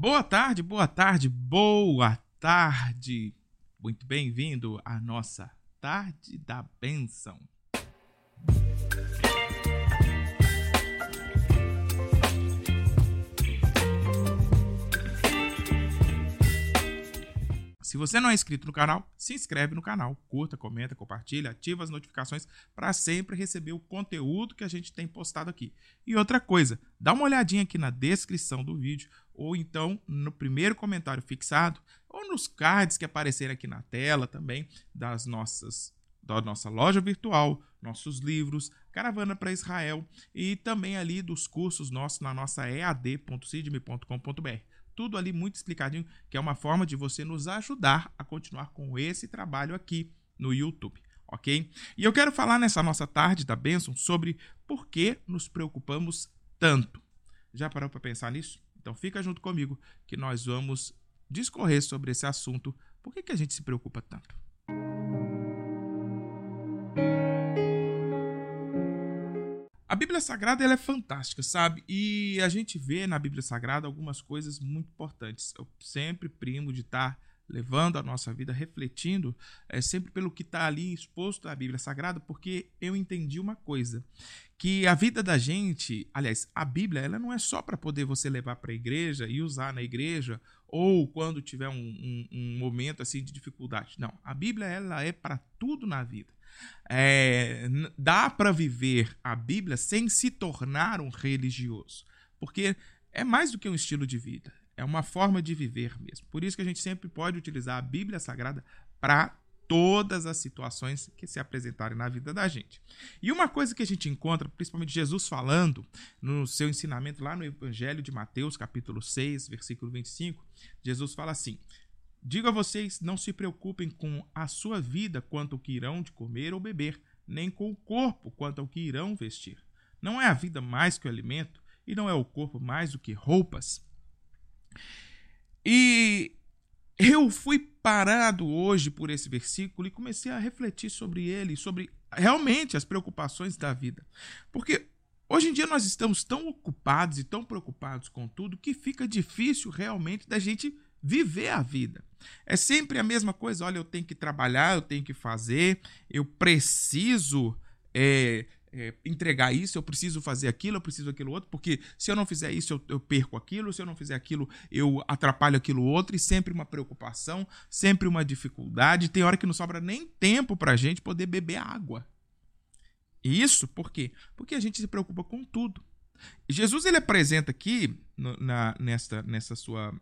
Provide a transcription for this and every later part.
Boa tarde, boa tarde, boa tarde. Muito bem-vindo à nossa Tarde da Bênção. Se você não é inscrito no canal, se inscreve no canal, curta, comenta, compartilha, ativa as notificações para sempre receber o conteúdo que a gente tem postado aqui. E outra coisa, dá uma olhadinha aqui na descrição do vídeo ou então no primeiro comentário fixado ou nos cards que aparecerem aqui na tela também das nossas da nossa loja virtual, nossos livros, Caravana para Israel e também ali dos cursos nossos na nossa ead.sidme.com.br tudo ali muito explicadinho, que é uma forma de você nos ajudar a continuar com esse trabalho aqui no YouTube, ok? E eu quero falar nessa nossa tarde da bênção sobre por que nos preocupamos tanto. Já parou para pensar nisso? Então fica junto comigo que nós vamos discorrer sobre esse assunto. Por que, que a gente se preocupa tanto? A Bíblia Sagrada ela é fantástica, sabe? E a gente vê na Bíblia Sagrada algumas coisas muito importantes. Eu sempre primo de estar levando a nossa vida, refletindo é, sempre pelo que está ali exposto na Bíblia Sagrada, porque eu entendi uma coisa, que a vida da gente, aliás, a Bíblia, ela não é só para poder você levar para a igreja e usar na igreja, ou quando tiver um, um, um momento assim de dificuldade. Não, a Bíblia ela é para tudo na vida. É, dá para viver a Bíblia sem se tornar um religioso, porque é mais do que um estilo de vida, é uma forma de viver mesmo. Por isso que a gente sempre pode utilizar a Bíblia Sagrada para todas as situações que se apresentarem na vida da gente. E uma coisa que a gente encontra, principalmente Jesus falando no seu ensinamento lá no Evangelho de Mateus, capítulo 6, versículo 25, Jesus fala assim: Digo a vocês: não se preocupem com a sua vida quanto ao que irão de comer ou beber, nem com o corpo quanto ao que irão vestir. Não é a vida mais que o alimento, e não é o corpo mais do que roupas? E eu fui parado hoje por esse versículo e comecei a refletir sobre ele, sobre realmente as preocupações da vida. Porque hoje em dia nós estamos tão ocupados e tão preocupados com tudo que fica difícil realmente da gente viver a vida. É sempre a mesma coisa. Olha, eu tenho que trabalhar, eu tenho que fazer, eu preciso é, é, entregar isso, eu preciso fazer aquilo, eu preciso aquilo outro, porque se eu não fizer isso, eu, eu, perco aquilo, se eu não fizer aquilo, eu atrapalho aquilo outro, e sempre uma preocupação, sempre uma dificuldade. Tem hora que não sobra nem tempo para a gente poder beber água. Isso por quê? Porque a gente se preocupa com tudo. Jesus ele apresenta aqui, no, na, nessa, nessa sua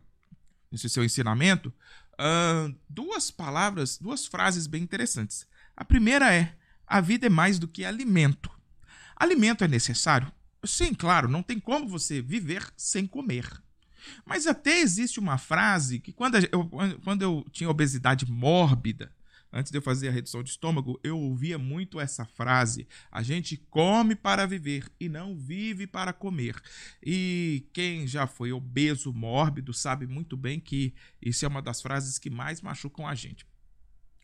nesse seu ensinamento, uh, duas palavras, duas frases bem interessantes. A primeira é: a vida é mais do que alimento. Alimento é necessário? Sim, claro, não tem como você viver sem comer. Mas até existe uma frase que, quando eu, quando eu tinha obesidade mórbida, antes de eu fazer a redução de estômago, eu ouvia muito essa frase: a gente come para viver e não vive para comer. E quem já foi obeso, mórbido, sabe muito bem que isso é uma das frases que mais machucam a gente.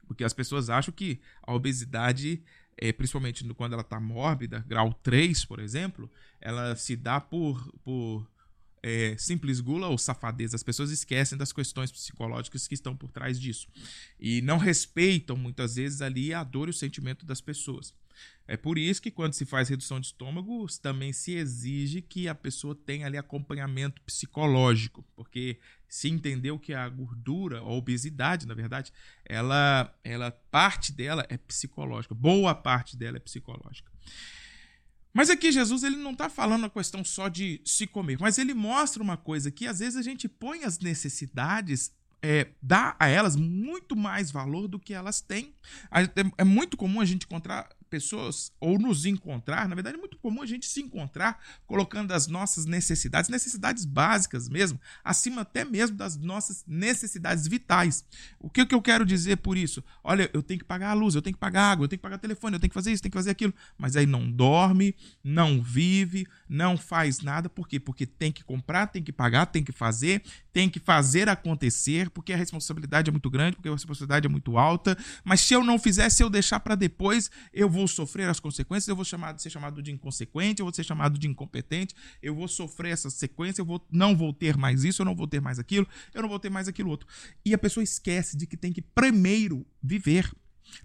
Porque as pessoas acham que a obesidade, é, principalmente quando ela está mórbida, grau 3, por exemplo, ela se dá por, por é, simples gula ou safadeza. As pessoas esquecem das questões psicológicas que estão por trás disso. E não respeitam, muitas vezes, ali a dor e o sentimento das pessoas. É por isso que quando se faz redução de estômago, também se exige que a pessoa tenha ali acompanhamento psicológico, porque se entendeu que a gordura, a obesidade, na verdade, ela, ela parte dela é psicológica, boa parte dela é psicológica. Mas aqui Jesus ele não está falando a questão só de se comer, mas ele mostra uma coisa que às vezes a gente põe as necessidades é, dá a elas muito mais valor do que elas têm. É, é muito comum a gente encontrar pessoas ou nos encontrar, na verdade é muito comum a gente se encontrar colocando as nossas necessidades, necessidades básicas mesmo, acima até mesmo das nossas necessidades vitais. O que, que eu quero dizer por isso? Olha, eu tenho que pagar a luz, eu tenho que pagar a água, eu tenho que pagar o telefone, eu tenho que fazer isso, tenho que fazer aquilo, mas aí não dorme, não vive, não faz nada, por quê? Porque tem que comprar, tem que pagar, tem que fazer, tem que fazer acontecer, porque a responsabilidade é muito grande, porque a responsabilidade é muito alta, mas se eu não fizer, se eu deixar para depois, eu vou vou sofrer as consequências, eu vou chamar, ser chamado de inconsequente, eu vou ser chamado de incompetente, eu vou sofrer essa sequência, eu vou, não vou ter mais isso, eu não vou ter mais aquilo, eu não vou ter mais aquilo outro. E a pessoa esquece de que tem que primeiro viver.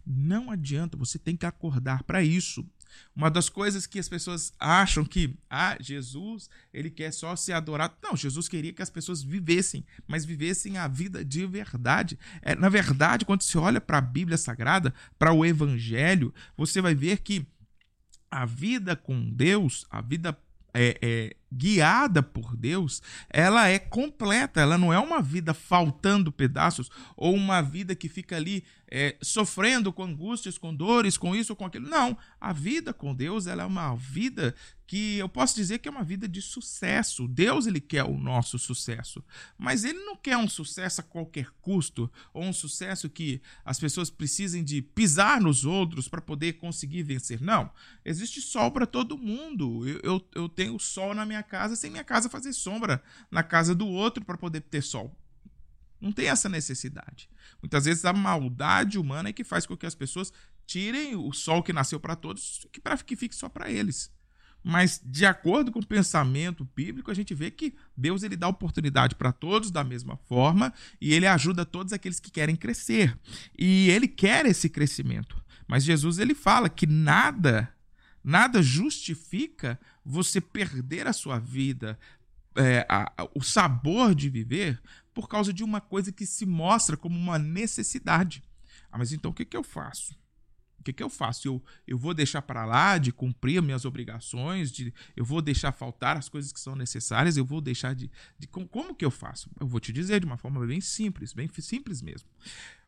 Não adianta, você tem que acordar para isso. Uma das coisas que as pessoas acham que, ah, Jesus, ele quer só ser adorado. Não, Jesus queria que as pessoas vivessem, mas vivessem a vida de verdade. É, na verdade, quando você olha para a Bíblia Sagrada, para o Evangelho, você vai ver que a vida com Deus, a vida é, é, guiada por Deus, ela é completa, ela não é uma vida faltando pedaços ou uma vida que fica ali é, sofrendo com angústias, com dores, com isso com aquilo. Não, a vida com Deus ela é uma vida que eu posso dizer que é uma vida de sucesso. Deus ele quer o nosso sucesso, mas ele não quer um sucesso a qualquer custo ou um sucesso que as pessoas precisem de pisar nos outros para poder conseguir vencer. Não, existe sol para todo mundo. Eu, eu, eu tenho sol na minha casa sem minha casa fazer sombra na casa do outro para poder ter sol. Não tem essa necessidade. Muitas vezes a maldade humana é que faz com que as pessoas tirem o sol que nasceu para todos, que para que fique só para eles. Mas de acordo com o pensamento bíblico, a gente vê que Deus ele dá oportunidade para todos da mesma forma e ele ajuda todos aqueles que querem crescer. E ele quer esse crescimento. Mas Jesus ele fala que nada Nada justifica você perder a sua vida, é, a, a, o sabor de viver, por causa de uma coisa que se mostra como uma necessidade. Ah, mas então o que, que eu faço? O que, que eu faço? Eu, eu vou deixar para lá de cumprir minhas obrigações, de, eu vou deixar faltar as coisas que são necessárias, eu vou deixar de, de. Como que eu faço? Eu vou te dizer de uma forma bem simples, bem simples mesmo.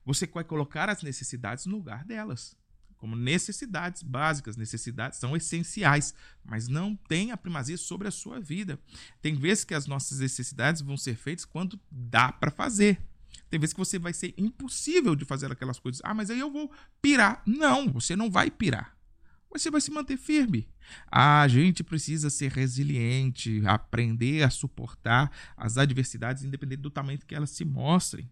Você vai colocar as necessidades no lugar delas como necessidades básicas, necessidades são essenciais, mas não tem a primazia sobre a sua vida. Tem vezes que as nossas necessidades vão ser feitas quando dá para fazer. Tem vezes que você vai ser impossível de fazer aquelas coisas. Ah, mas aí eu vou pirar. Não, você não vai pirar. Você vai se manter firme. A gente precisa ser resiliente, aprender a suportar as adversidades, independente do tamanho que elas se mostrem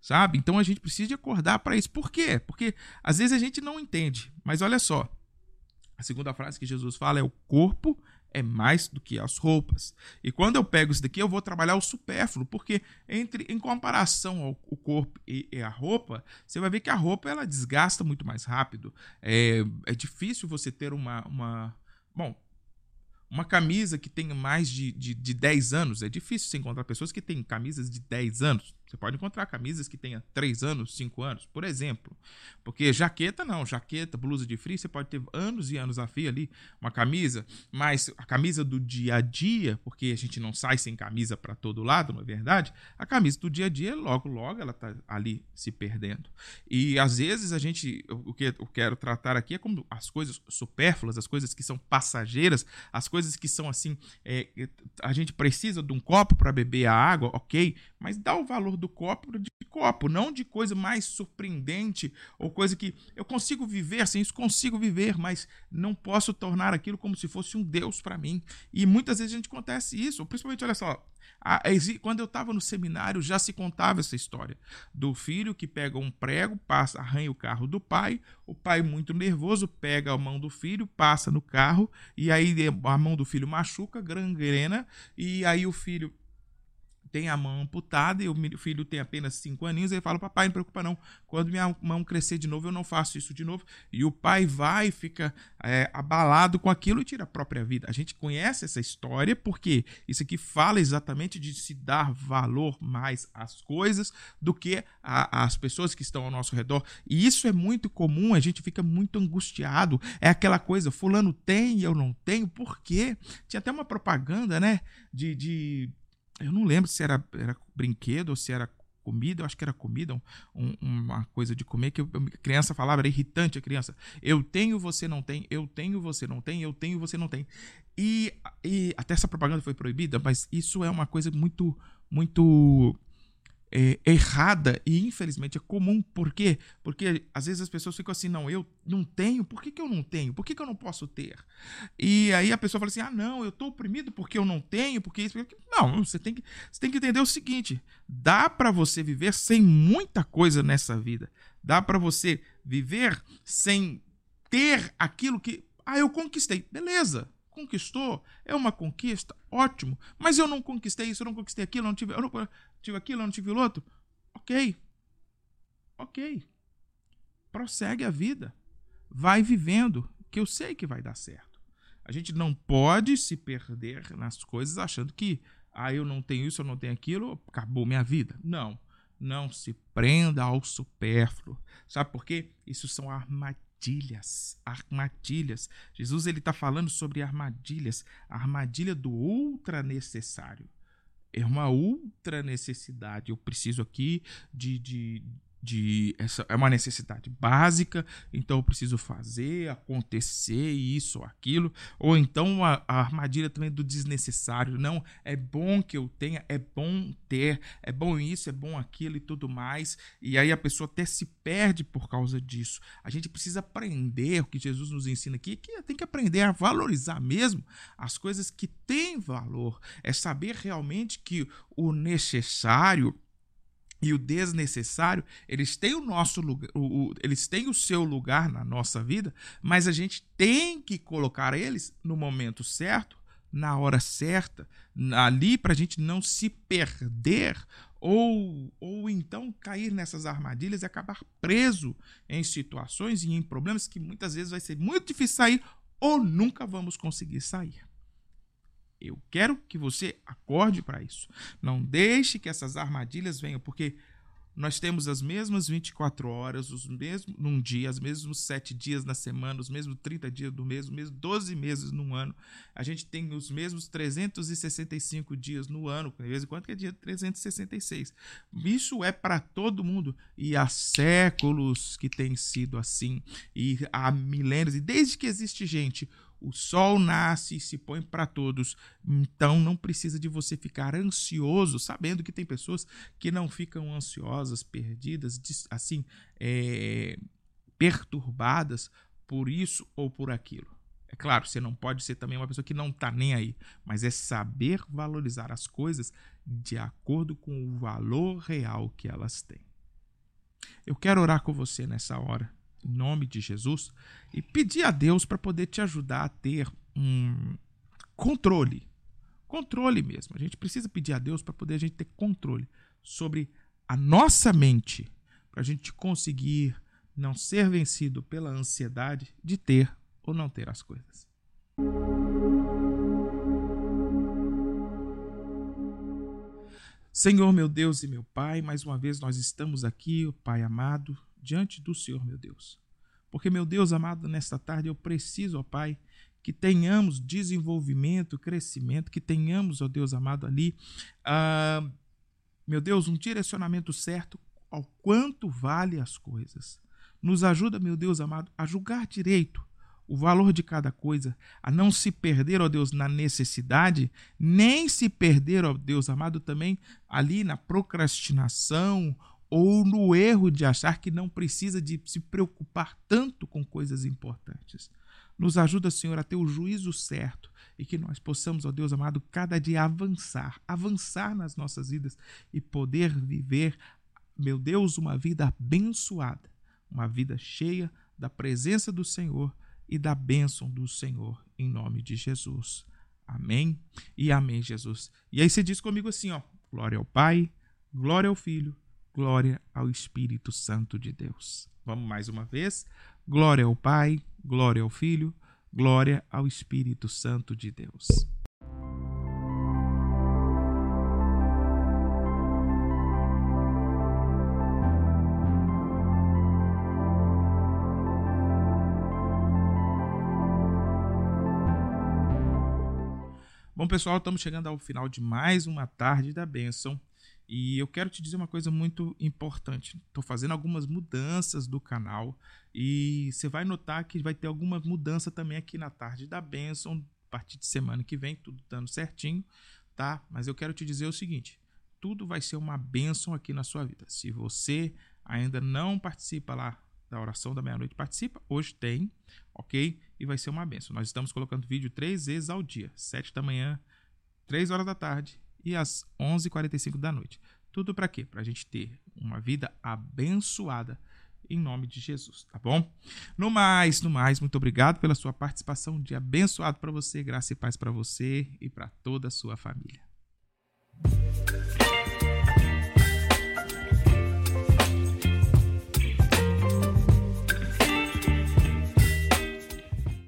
sabe? Então a gente precisa acordar para isso. Por quê? Porque às vezes a gente não entende. Mas olha só, a segunda frase que Jesus fala é: o corpo é mais do que as roupas. E quando eu pego isso daqui, eu vou trabalhar o supérfluo, porque entre em comparação ao corpo e, e, a roupa, você vai ver que a roupa ela desgasta muito mais rápido. É, é difícil você ter uma, uma bom, uma camisa que tenha mais de, de, de 10 anos. É difícil você encontrar pessoas que têm camisas de 10 anos. Você pode encontrar camisas que tenha 3 anos, 5 anos, por exemplo. Porque jaqueta não, jaqueta, blusa de frio, você pode ter anos e anos a fio ali, uma camisa, mas a camisa do dia a dia, porque a gente não sai sem camisa para todo lado, não é verdade? A camisa do dia a dia, logo, logo, ela tá ali se perdendo. E às vezes a gente, o que eu quero tratar aqui é como as coisas supérfluas, as coisas que são passageiras, as coisas que são assim, é, a gente precisa de um copo para beber a água, ok, mas dá o valor do copo de copo, não de coisa mais surpreendente ou coisa que eu consigo viver sem isso, consigo viver, mas não posso tornar aquilo como se fosse um Deus para mim. E muitas vezes a gente acontece isso, principalmente, olha só, quando eu estava no seminário já se contava essa história do filho que pega um prego, passa, arranha o carro do pai, o pai muito nervoso pega a mão do filho, passa no carro e aí a mão do filho machuca, gangrena e aí o filho tem a mão amputada e o filho tem apenas 5 aninhos, ele fala: Papai, não preocupa não, quando minha mão crescer de novo, eu não faço isso de novo. E o pai vai, fica é, abalado com aquilo e tira a própria vida. A gente conhece essa história porque isso aqui fala exatamente de se dar valor mais às coisas do que às pessoas que estão ao nosso redor. E isso é muito comum, a gente fica muito angustiado. É aquela coisa: Fulano tem e eu não tenho, por quê? Tinha até uma propaganda, né? de, de eu não lembro se era, era brinquedo ou se era comida, eu acho que era comida, um, uma coisa de comer que a criança falava, era irritante a criança. Eu tenho, você não tem, eu tenho, você não tem, eu tenho, você não tem. E, e até essa propaganda foi proibida, mas isso é uma coisa muito, muito é, errada e infelizmente é comum. Por quê? Porque às vezes as pessoas ficam assim, não, eu não tenho, por que, que eu não tenho? Por que, que eu não posso ter? E aí a pessoa fala assim, ah, não, eu estou oprimido porque eu não tenho, porque isso. Porque... Não, você tem, que, você tem que entender o seguinte: dá para você viver sem muita coisa nessa vida. Dá para você viver sem ter aquilo que. Ah, eu conquistei. Beleza, conquistou, é uma conquista, ótimo. Mas eu não conquistei isso, eu não conquistei aquilo, eu não tive, eu não tive aquilo, eu não tive o outro. Ok. Ok. Prossegue a vida. Vai vivendo, que eu sei que vai dar certo. A gente não pode se perder nas coisas achando que, ah, eu não tenho isso, eu não tenho aquilo, acabou minha vida. Não. Não se prenda ao supérfluo. Sabe por quê? Isso são armadilhas. Armadilhas. Jesus ele está falando sobre armadilhas. A armadilha do ultra necessário. É uma ultra necessidade. Eu preciso aqui de, de, de essa é uma necessidade básica, então eu preciso fazer acontecer isso ou aquilo, ou então a, a, armadilha também do desnecessário, não é bom que eu tenha, é bom ter, é bom isso, é bom aquilo e tudo mais, e aí a pessoa até se perde por causa disso. A gente precisa aprender o que Jesus nos ensina aqui, que tem que aprender a valorizar mesmo as coisas que têm valor, é saber realmente que o necessário e o desnecessário, eles têm o nosso lugar, o, o, eles têm o seu lugar na nossa vida, mas a gente tem que colocar eles no momento certo, na hora certa, ali para a gente não se perder ou, ou então cair nessas armadilhas e acabar preso em situações e em problemas que muitas vezes vai ser muito difícil sair ou nunca vamos conseguir sair. Eu quero que você acorde para isso. Não deixe que essas armadilhas venham, porque nós temos as mesmas 24 horas, os mesmos num dia, os mesmos 7 dias na semana, os mesmos 30 dias do mês, os mesmos 12 meses num ano. A gente tem os mesmos 365 dias no ano, de vez em quando que é dia 366. Isso é para todo mundo e há séculos que tem sido assim e há milênios e desde que existe gente, o sol nasce e se põe para todos. Então não precisa de você ficar ansioso, sabendo que tem pessoas que não ficam ansiosas, perdidas, assim, é, perturbadas por isso ou por aquilo. É claro, você não pode ser também uma pessoa que não está nem aí, mas é saber valorizar as coisas de acordo com o valor real que elas têm. Eu quero orar com você nessa hora em nome de Jesus, e pedir a Deus para poder te ajudar a ter um controle. Controle mesmo. A gente precisa pedir a Deus para poder a gente ter controle sobre a nossa mente, para a gente conseguir não ser vencido pela ansiedade de ter ou não ter as coisas. Senhor, meu Deus e meu Pai, mais uma vez nós estamos aqui, Pai amado, diante do Senhor, meu Deus. Porque, meu Deus amado, nesta tarde eu preciso, ó Pai, que tenhamos desenvolvimento, crescimento, que tenhamos, ó Deus amado, ali, uh, meu Deus, um direcionamento certo ao quanto vale as coisas. Nos ajuda, meu Deus amado, a julgar direito o valor de cada coisa, a não se perder, ó Deus, na necessidade, nem se perder, ó Deus amado, também ali na procrastinação ou no erro de achar que não precisa de se preocupar tanto com coisas importantes. Nos ajuda, Senhor, a ter o juízo certo e que nós possamos, ó Deus amado, cada dia avançar, avançar nas nossas vidas e poder viver, meu Deus, uma vida abençoada, uma vida cheia da presença do Senhor e da bênção do Senhor, em nome de Jesus. Amém e amém, Jesus. E aí você diz comigo assim, ó: glória ao Pai, glória ao Filho glória ao Espírito Santo de Deus. Vamos mais uma vez. Glória ao Pai, glória ao Filho, glória ao Espírito Santo de Deus. Bom, pessoal, estamos chegando ao final de mais uma tarde da bênção. E eu quero te dizer uma coisa muito importante. Estou fazendo algumas mudanças do canal e você vai notar que vai ter alguma mudança também aqui na tarde da Benção, a partir de semana que vem, tudo dando certinho, tá? Mas eu quero te dizer o seguinte: tudo vai ser uma bênção aqui na sua vida. Se você ainda não participa lá da oração da meia-noite, participa. Hoje tem, ok? E vai ser uma bênção. Nós estamos colocando vídeo três vezes ao dia: sete da manhã, três horas da tarde e às 11h45 da noite. Tudo para quê? Para a gente ter uma vida abençoada em nome de Jesus, tá bom? No mais, no mais, muito obrigado pela sua participação. Um dia abençoado para você, graça e paz para você e para toda a sua família.